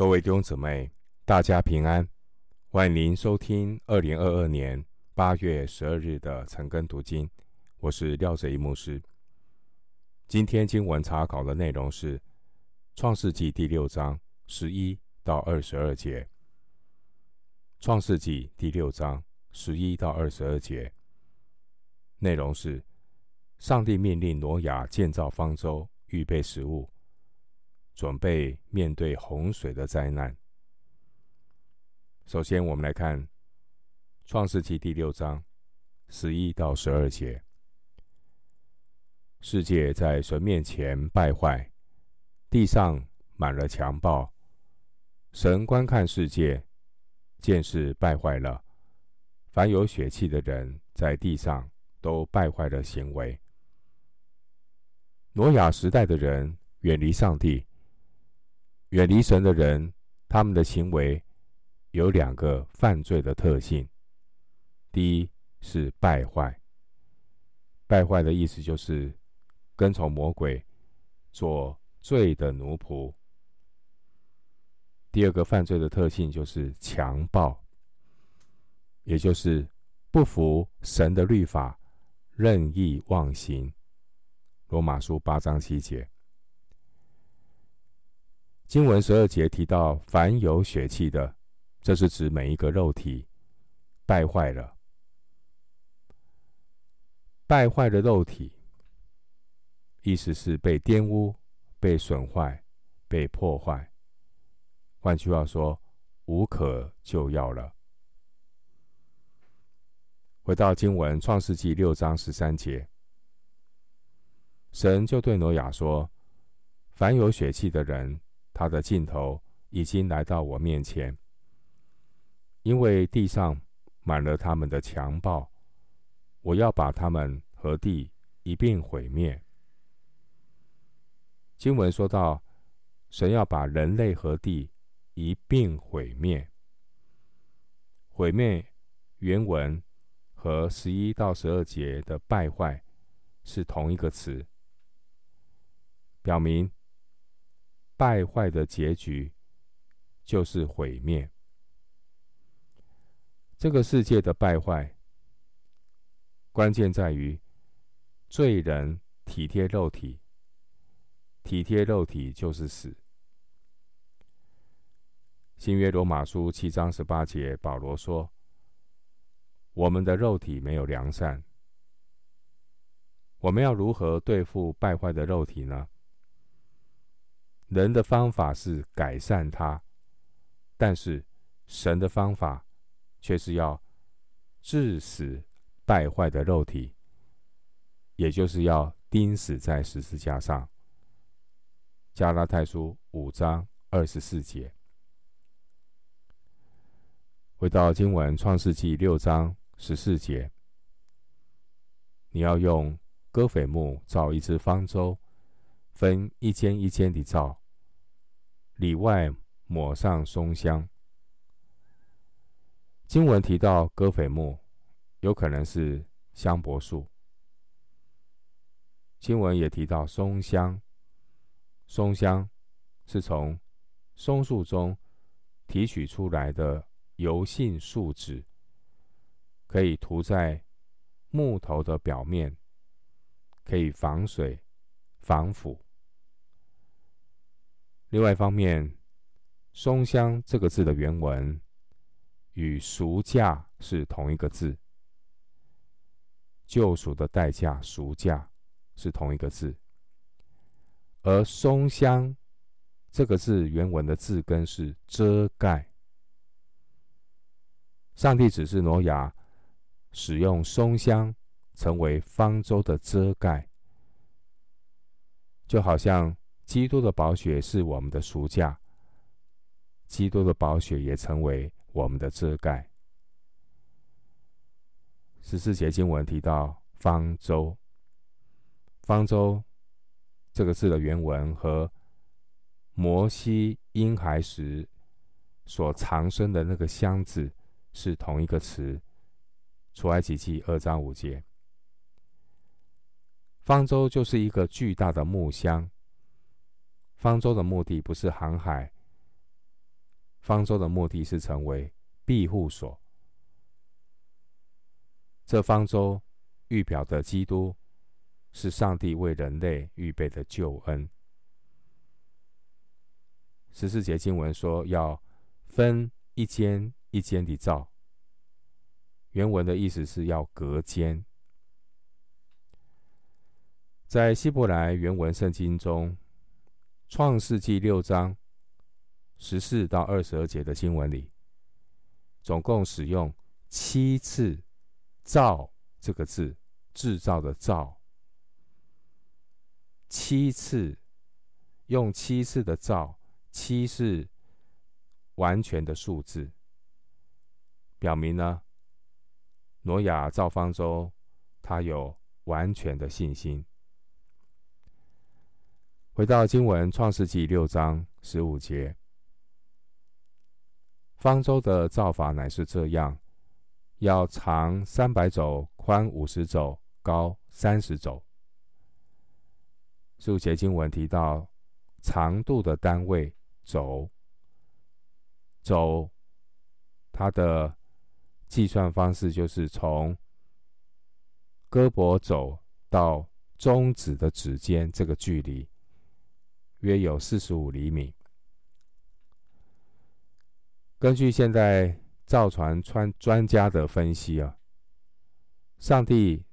各位弟兄姊妹，大家平安！欢迎您收听二零二二年八月十二日的晨更读经，我是廖哲一牧师。今天经文查考的内容是《创世纪》第六章十一到二十二节，《创世纪》第六章十一到二十二节内容是：上帝命令挪亚建造方舟，预备食物。准备面对洪水的灾难。首先，我们来看《创世纪》第六章十一到十二节：世界在神面前败坏，地上满了强暴。神观看世界，见是败坏了，凡有血气的人在地上都败坏了行为。挪亚时代的人远离上帝。远离神的人，他们的行为有两个犯罪的特性。第一是败坏，败坏的意思就是跟从魔鬼，做罪的奴仆。第二个犯罪的特性就是强暴，也就是不服神的律法，任意妄行。罗马书八章七节。经文十二节提到，凡有血气的，这是指每一个肉体败坏了。败坏的肉体，意思是被玷污、被损坏、被破坏。换句话说，无可救药了。回到经文，《创世纪》六章十三节，神就对挪亚说：“凡有血气的人。”他的尽头已经来到我面前，因为地上满了他们的强暴，我要把他们和地一并毁灭。经文说到，神要把人类和地一并毁灭。毁灭原文和十一到十二节的败坏是同一个词，表明。败坏的结局就是毁灭。这个世界的败坏，关键在于罪人体贴肉体，体贴肉体就是死。新约罗马书七章十八节，保罗说：“我们的肉体没有良善，我们要如何对付败坏的肉体呢？”人的方法是改善它，但是神的方法却是要致死败坏的肉体，也就是要钉死在十字架上。加拉太书五章二十四节。回到经文创世纪六章十四节，你要用歌斐木造一只方舟，分一间一间地造。里外抹上松香。经文提到戈斐木，有可能是香柏树。经文也提到松香，松香是从松树中提取出来的油性树脂，可以涂在木头的表面，可以防水、防腐。另外一方面，“松香”这个字的原文与“赎价”是同一个字，救赎的代价“赎价”是同一个字，而“松香”这个字原文的字根是“遮盖”。上帝指示挪亚使用松香成为方舟的遮盖，就好像。基督的宝血是我们的赎价，基督的宝血也成为我们的遮盖。十四节经文提到方舟，方舟这个字的原文和摩西婴孩时所藏身的那个箱子是同一个词。出埃及记二章五节，方舟就是一个巨大的木箱。方舟的目的不是航海，方舟的目的是成为庇护所。这方舟预表的基督，是上帝为人类预备的救恩。十四节经文说，要分一间一间地造。原文的意思是要隔间。在希伯来原文圣经中，《创世纪》六章十四到二十二节的经文里，总共使用七次“造”这个字，制造的“造”，七次用七次的“造”，七是完全的数字，表明呢，挪亚造方舟，他有完全的信心。回到经文，《创世纪》六章十五节，方舟的造法乃是这样：要长三百肘，宽五十肘，高三十肘。十五节经文提到长度的单位肘，肘，它的计算方式就是从胳膊肘到中指的指尖这个距离。约有四十五厘米。根据现在造船专专家的分析啊，上帝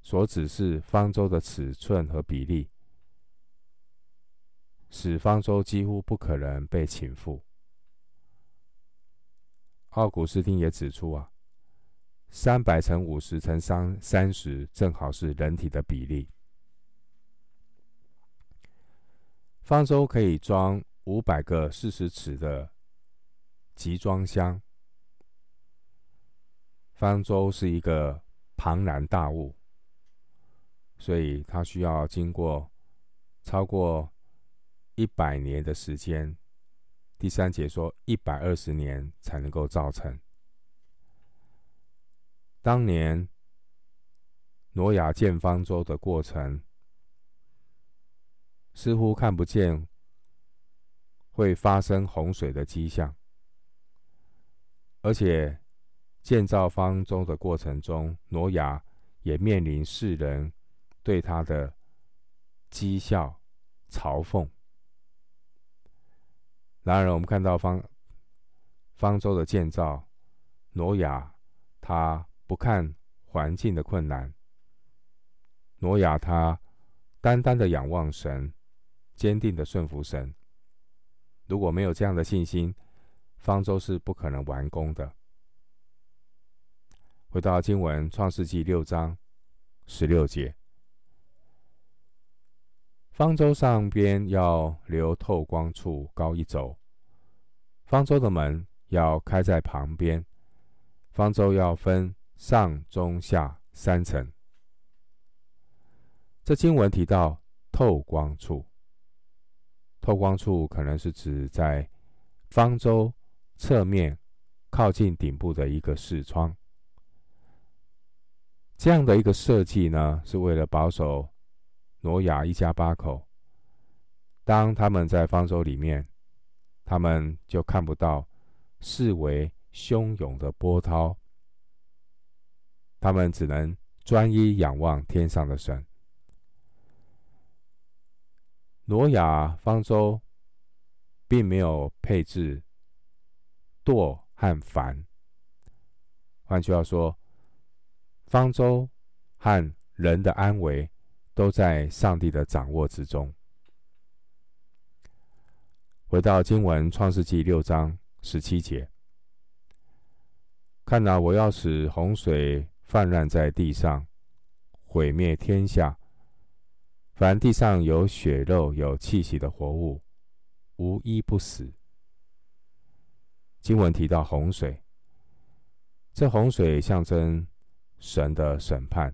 所指示方舟的尺寸和比例，使方舟几乎不可能被倾覆。奥古斯丁也指出啊，三百乘五十乘三三十，正好是人体的比例。方舟可以装五百个四十尺的集装箱。方舟是一个庞然大物，所以它需要经过超过一百年的时间。第三节说一百二十年才能够造成。当年挪亚建方舟的过程。似乎看不见会发生洪水的迹象，而且建造方舟的过程中，挪亚也面临世人对他的讥笑、嘲讽。然而，我们看到方方舟的建造，挪亚他不看环境的困难，挪亚他单单的仰望神。坚定的顺服神。如果没有这样的信心，方舟是不可能完工的。回到经文，《创世纪》六章十六节，方舟上边要留透光处，高一肘。方舟的门要开在旁边。方舟要分上、中、下三层。这经文提到透光处。透光处可能是指在方舟侧面靠近顶部的一个视窗。这样的一个设计呢，是为了保守挪亚一家八口。当他们在方舟里面，他们就看不到四围汹涌的波涛，他们只能专一仰望天上的神。挪亚方舟并没有配置舵和帆，换句话说，方舟和人的安危都在上帝的掌握之中。回到经文《创世纪》六章十七节，看哪，我要使洪水泛滥在地上，毁灭天下。凡地上有血肉、有气息的活物，无一不死。经文提到洪水，这洪水象征神的审判。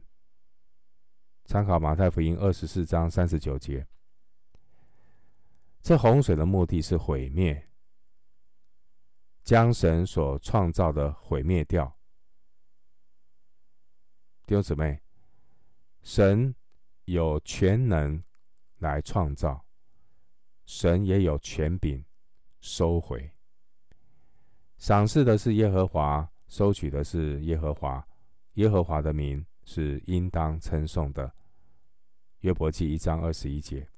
参考马太福音二十四章三十九节，这洪水的目的是毁灭，将神所创造的毁灭掉。弟兄姊妹，神。有全能来创造，神也有权柄收回。赏赐的是耶和华，收取的是耶和华，耶和华的名是应当称颂的。约伯记一章二十一节。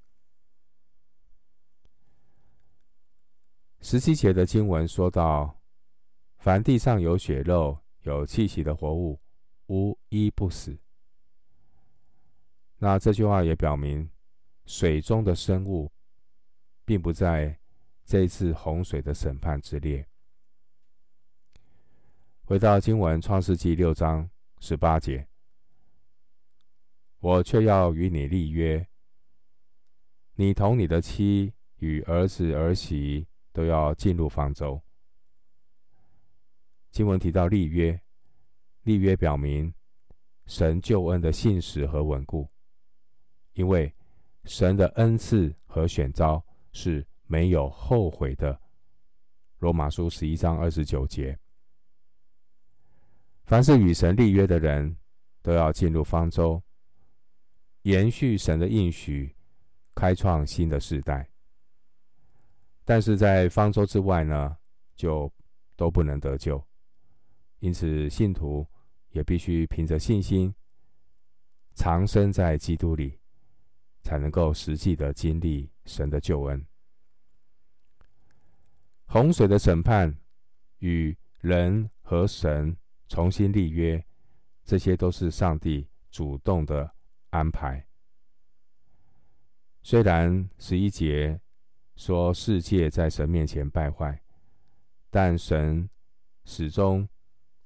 十七节的经文说到：“凡地上有血肉、有气息的活物，无一不死。”那这句话也表明，水中的生物并不在这次洪水的审判之列。回到经文，《创世纪》六章十八节：“我却要与你立约，你同你的妻与儿子儿媳都要进入方舟。”经文提到立约，立约表明神救恩的信实和稳固，因为神的恩赐和选召是没有后悔的。罗马书十一章二十九节。凡是与神立约的人，都要进入方舟，延续神的应许，开创新的世代。但是在方舟之外呢，就都不能得救。因此，信徒也必须凭着信心，长生在基督里，才能够实际的经历神的救恩。洪水的审判与人和神。重新立约，这些都是上帝主动的安排。虽然十一节说世界在神面前败坏，但神始终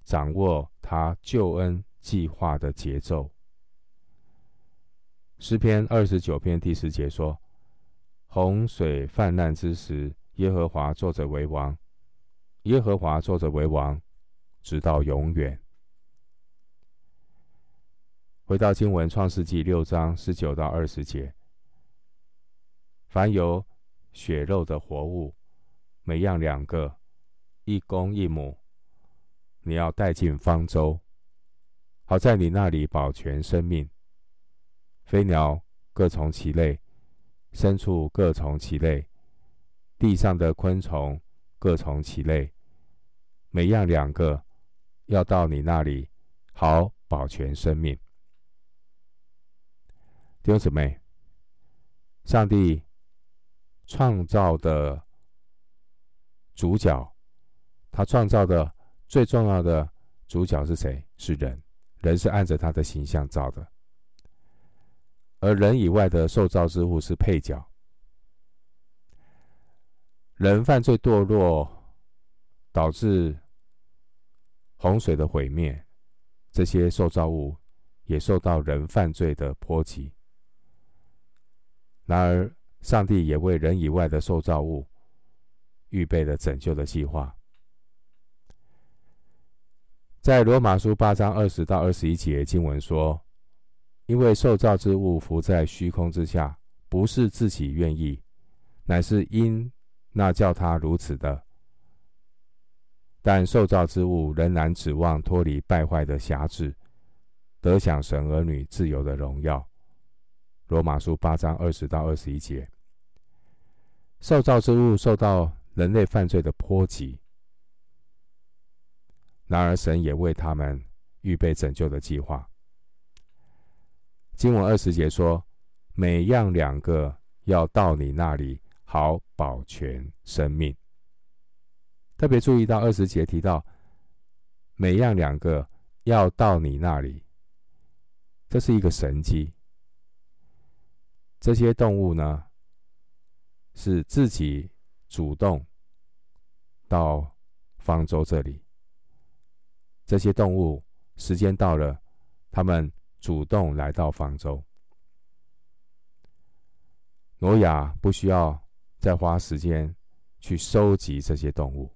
掌握他救恩计划的节奏。诗篇二十九篇第十节说：“洪水泛滥之时，耶和华坐着为王，耶和华坐着为王。”直到永远。回到经文，《创世纪》六章十九到二十节：凡有血肉的活物，每样两个，一公一母，你要带进方舟，好在你那里保全生命。飞鸟各从其类，牲畜各从其类，地上的昆虫各从其类，每样两个。要到你那里，好保全生命。弟兄姊妹，上帝创造的主角，他创造的最重要的主角是谁？是人。人是按着他的形象造的，而人以外的受造之物是配角。人犯罪堕落，导致。洪水的毁灭，这些受造物也受到人犯罪的波及。然而，上帝也为人以外的受造物预备了拯救的计划。在罗马书八章二十到二十一节经文说：“因为受造之物浮在虚空之下，不是自己愿意，乃是因那叫他如此的。”但受造之物仍然指望脱离败坏的辖制，得享神儿女自由的荣耀。罗马书八章二十到二十一节，受造之物受到人类犯罪的波及，然而神也为他们预备拯救的计划。经文二十节说：“每样两个要到你那里，好保全生命。”特别注意到二十节提到，每样两个要到你那里，这是一个神迹。这些动物呢，是自己主动到方舟这里。这些动物时间到了，他们主动来到方舟。挪亚不需要再花时间去收集这些动物。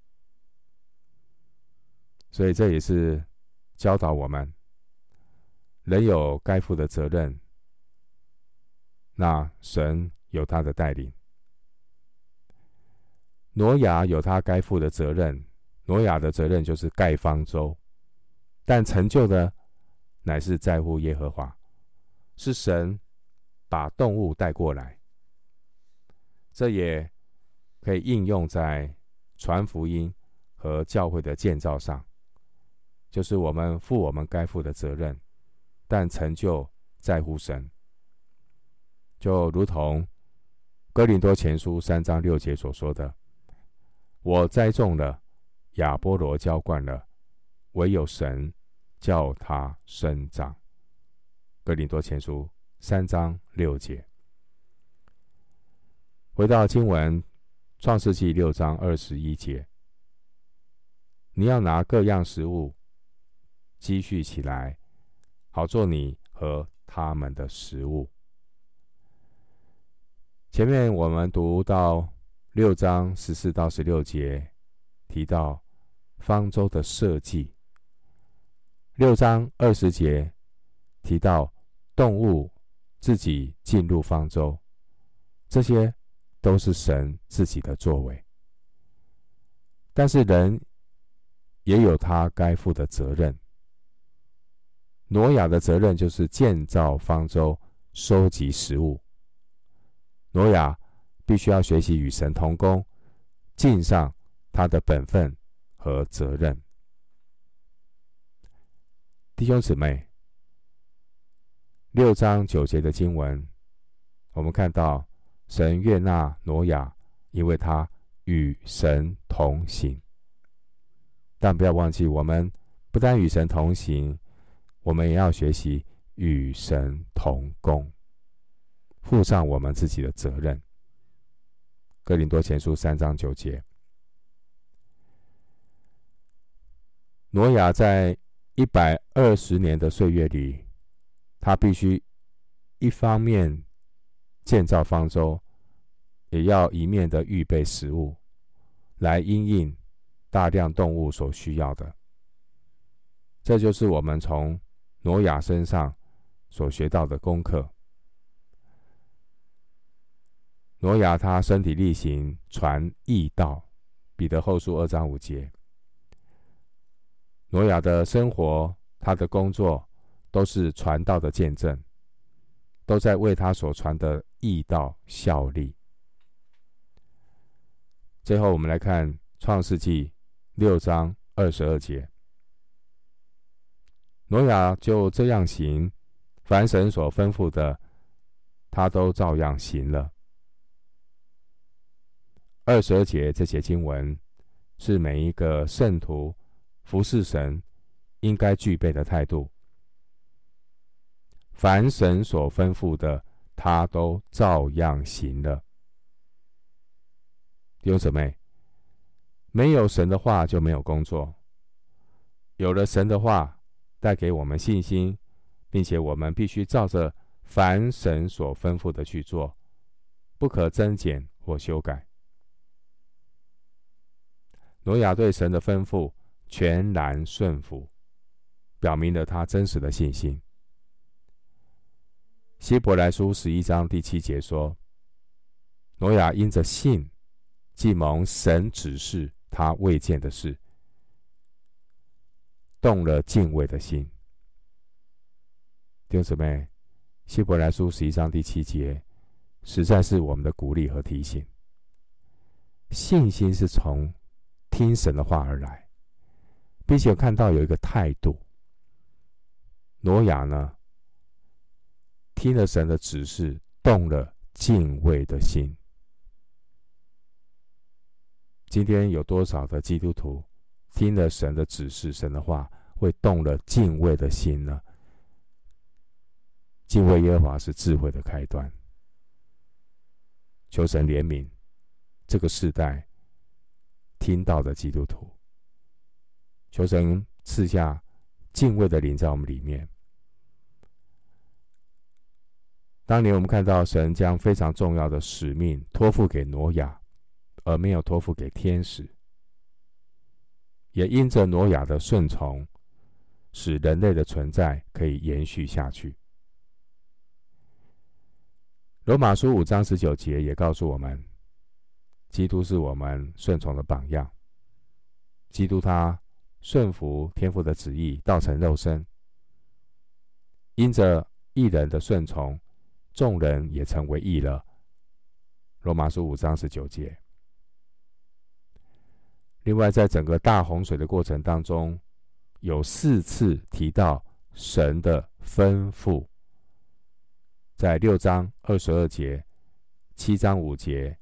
所以这也是教导我们，人有该负的责任，那神有他的带领。挪亚有他该负的责任，挪亚的责任就是盖方舟，但成就的乃是在乎耶和华，是神把动物带过来。这也可以应用在传福音和教会的建造上，就是我们负我们该负的责任，但成就在乎神。就如同哥林多前书三章六节所说的：“我栽种了，亚波罗浇灌了，唯有神叫他生长。”哥林多前书三章六节。回到经文，《创世纪》六章二十一节，你要拿各样食物积蓄起来，好做你和他们的食物。前面我们读到六章十四到十六节，提到方舟的设计；六章二十节提到动物自己进入方舟，这些。都是神自己的作为，但是人也有他该负的责任。挪亚的责任就是建造方舟、收集食物。挪亚必须要学习与神同工，尽上他的本分和责任。弟兄姊妹，六章九节的经文，我们看到。神悦纳挪亚，因为他与神同行。但不要忘记，我们不但与神同行，我们也要学习与神同工，负上我们自己的责任。哥林多前书三章九节，挪亚在一百二十年的岁月里，他必须一方面。建造方舟，也要一面的预备食物，来因应大量动物所需要的。这就是我们从挪亚身上所学到的功课。挪亚他身体力行传义道，彼得后书二章五节。挪亚的生活，他的工作，都是传道的见证。都在为他所传的义道效力。最后，我们来看创世纪六章二十二节：挪亚就这样行，凡神所吩咐的，他都照样行了。二十二节这节经文是每一个圣徒服侍神应该具备的态度。凡神所吩咐的，他都照样行了。弟兄姊妹，没有神的话就没有工作；有了神的话，带给我们信心，并且我们必须照着凡神所吩咐的去做，不可增减或修改。挪亚对神的吩咐全然顺服，表明了他真实的信心。希伯来书十一章第七节说：“挪亚因着信，既蒙神指示他未见的事，动了敬畏的心。”弟兄姊妹，希伯来书十一章第七节，实在是我们的鼓励和提醒。信心是从听神的话而来，并且看到有一个态度。挪亚呢？听了神的指示，动了敬畏的心。今天有多少的基督徒听了神的指示、神的话，会动了敬畏的心呢？敬畏耶和华是智慧的开端。求神怜悯这个世代听到的基督徒，求神赐下敬畏的灵在我们里面。当年我们看到神将非常重要的使命托付给挪亚，而没有托付给天使，也因着挪亚的顺从，使人类的存在可以延续下去。罗马书五章十九节也告诉我们，基督是我们顺从的榜样。基督他顺服天父的旨意，道成肉身，因着义人的顺从。众人也成为义了。罗马书五章十九节，另外，在整个大洪水的过程当中，有四次提到神的吩咐，在六章二十二节、七章五节、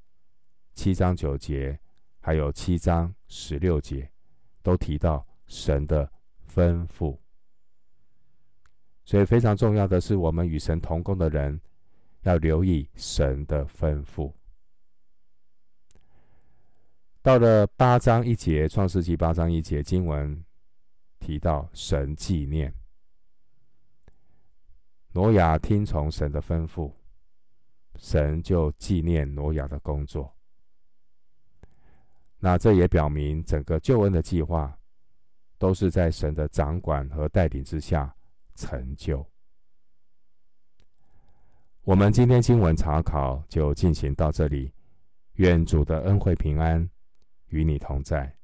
七章九节，还有七章十六节，都提到神的吩咐。所以非常重要的是，我们与神同工的人要留意神的吩咐。到了八章一节，《创世纪》八章一节经文提到神纪念挪亚，听从神的吩咐，神就纪念挪亚的工作。那这也表明整个救恩的计划都是在神的掌管和带领之下成就。我们今天经文查考就进行到这里，愿主的恩惠平安与你同在。